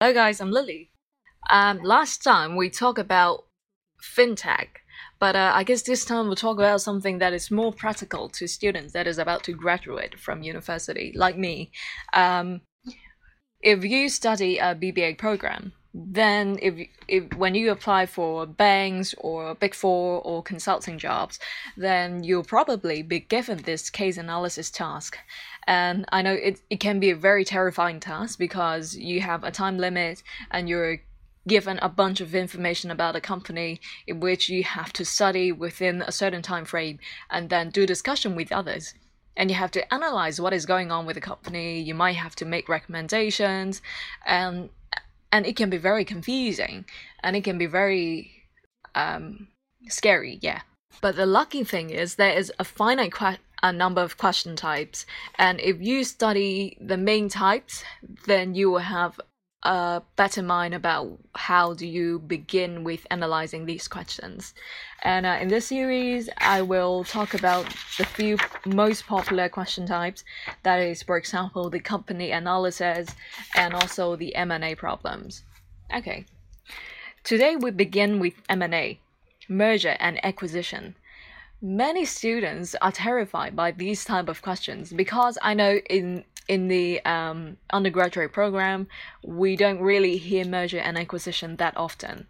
Hello, guys, I'm Lily. Um, last time we talked about fintech, but uh, I guess this time we'll talk about something that is more practical to students that is about to graduate from university, like me. Um, if you study a BBA program, then if, if when you apply for banks or big four or consulting jobs then you'll probably be given this case analysis task and i know it, it can be a very terrifying task because you have a time limit and you're given a bunch of information about a company in which you have to study within a certain time frame and then do discussion with others. And you have to analyze what is going on with the company. You might have to make recommendations. And and it can be very confusing and it can be very um, scary yeah. But the lucky thing is there is a finite a number of question types and if you study the main types then you will have a better mind about how do you begin with analyzing these questions. And uh, in this series, I will talk about the few most popular question types. That is, for example, the company analysis and also the M&A problems. Okay. Today we begin with M&A, merger and acquisition. Many students are terrified by these type of questions because I know in in the um, undergraduate program, we don't really hear merger and acquisition that often.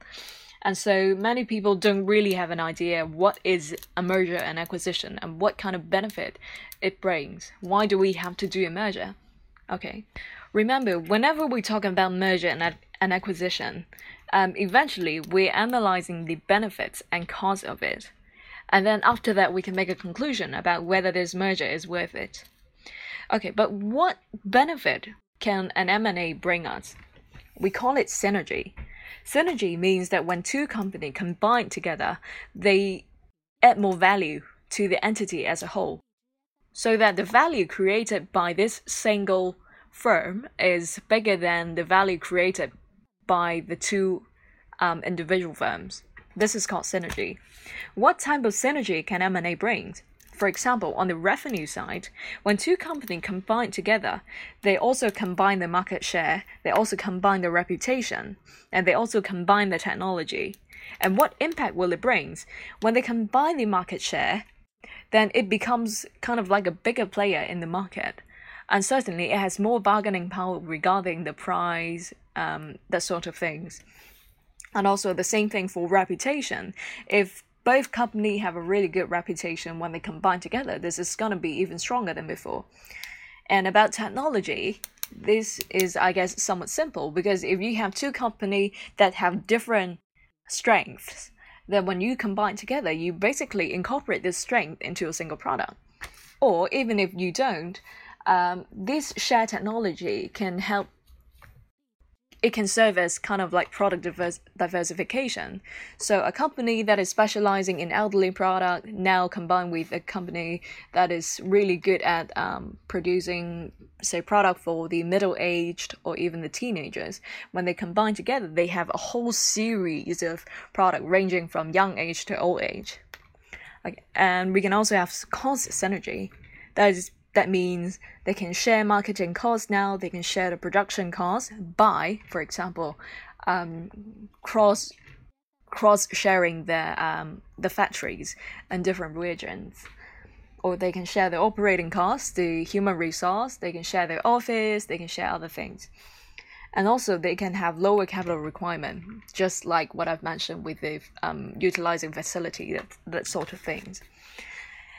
And so many people don't really have an idea what is a merger and acquisition and what kind of benefit it brings. Why do we have to do a merger? Okay. Remember, whenever we talk about merger and, and acquisition, um, eventually we're analyzing the benefits and costs of it. And then after that, we can make a conclusion about whether this merger is worth it. Okay, but what benefit can an M&A bring us? We call it synergy. Synergy means that when two companies combine together, they add more value to the entity as a whole. So that the value created by this single firm is bigger than the value created by the two um, individual firms. This is called synergy. What type of synergy can M&A bring? For example, on the revenue side, when two companies combine together, they also combine the market share, they also combine the reputation, and they also combine the technology. And what impact will it bring? When they combine the market share, then it becomes kind of like a bigger player in the market. And certainly it has more bargaining power regarding the price, um, that sort of things. And also the same thing for reputation. If both company have a really good reputation when they combine together. This is going to be even stronger than before. And about technology, this is, I guess, somewhat simple because if you have two company that have different strengths, then when you combine together, you basically incorporate this strength into a single product. Or even if you don't, um, this shared technology can help it can serve as kind of like product diverse, diversification. So a company that is specializing in elderly product now combined with a company that is really good at um, producing, say, product for the middle aged or even the teenagers. When they combine together, they have a whole series of product ranging from young age to old age. Like, and we can also have cost synergy. That is that means they can share marketing costs now, they can share the production costs by, for example, um, cross cross sharing the um, the factories and different regions. Or they can share the operating costs, the human resource, they can share their office, they can share other things. And also they can have lower capital requirement, just like what I've mentioned with the um, utilizing facility, that, that sort of things.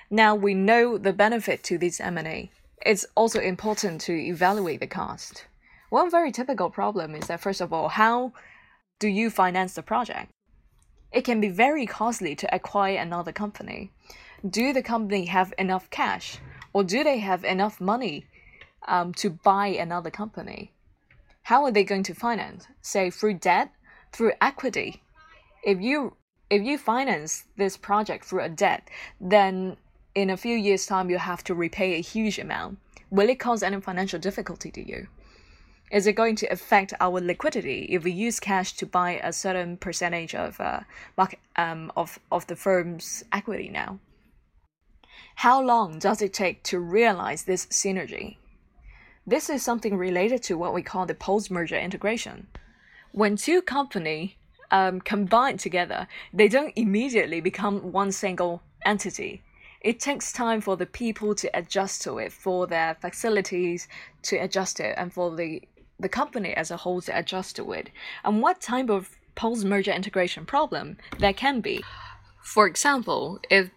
Now we know the benefit to this M&A. It's also important to evaluate the cost. One very typical problem is that first of all, how do you finance the project? It can be very costly to acquire another company. Do the company have enough cash or do they have enough money um, to buy another company? How are they going to finance? Say through debt, through equity. If you if you finance this project through a debt, then in a few years' time you have to repay a huge amount. Will it cause any financial difficulty to you? Is it going to affect our liquidity if we use cash to buy a certain percentage of uh, market, um, of, of the firm's equity now? How long does it take to realize this synergy? This is something related to what we call the post-merger integration. When two companies um, combine together, they don't immediately become one single entity. It takes time for the people to adjust to it, for their facilities to adjust it, and for the the company as a whole to adjust to it. And what type of post-merger integration problem there can be? For example, if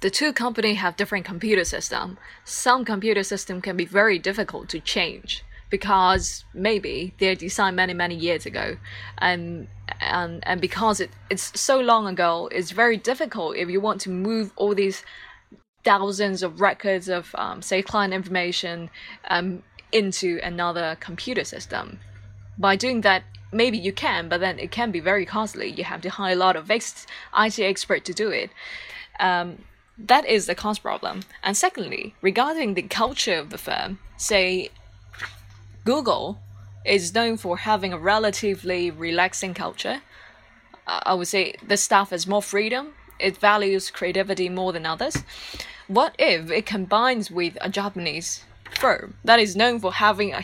the two companies have different computer system. Some computer system can be very difficult to change because maybe they're designed many many years ago, and and and because it, it's so long ago, it's very difficult if you want to move all these thousands of records of um, say client information um, into another computer system. By doing that, maybe you can, but then it can be very costly. You have to hire a lot of ex- IT expert to do it. Um, that is the cost problem. And secondly, regarding the culture of the firm, say Google is known for having a relatively relaxing culture. Uh, I would say the staff has more freedom. It values creativity more than others. What if it combines with a Japanese firm that is known for having a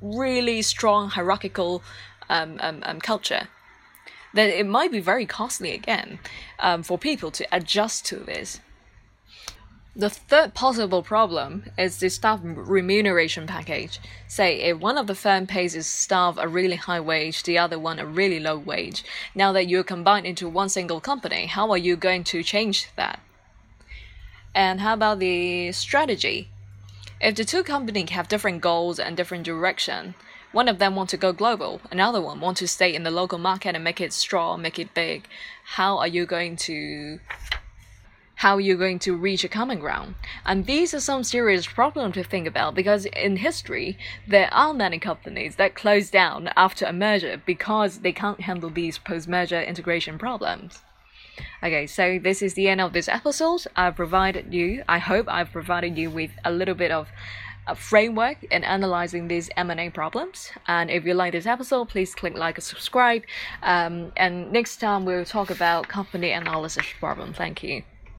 really strong hierarchical um, um, um, culture? then it might be very costly again um, for people to adjust to this. The third possible problem is the staff remuneration package. Say, if one of the firm pays its staff a really high wage, the other one a really low wage. Now that you're combined into one single company, how are you going to change that? And how about the strategy? If the two companies have different goals and different direction, one of them want to go global, another one want to stay in the local market and make it strong, make it big. How are you going to how are you going to reach a common ground? And these are some serious problems to think about because in history, there are many companies that close down after a merger because they can't handle these post merger integration problems. Okay, so this is the end of this episode. I've provided you, I hope I've provided you with a little bit of a framework in analyzing these M&A problems. And if you like this episode, please click like and subscribe. Um, and next time we'll talk about company analysis problem. Thank you.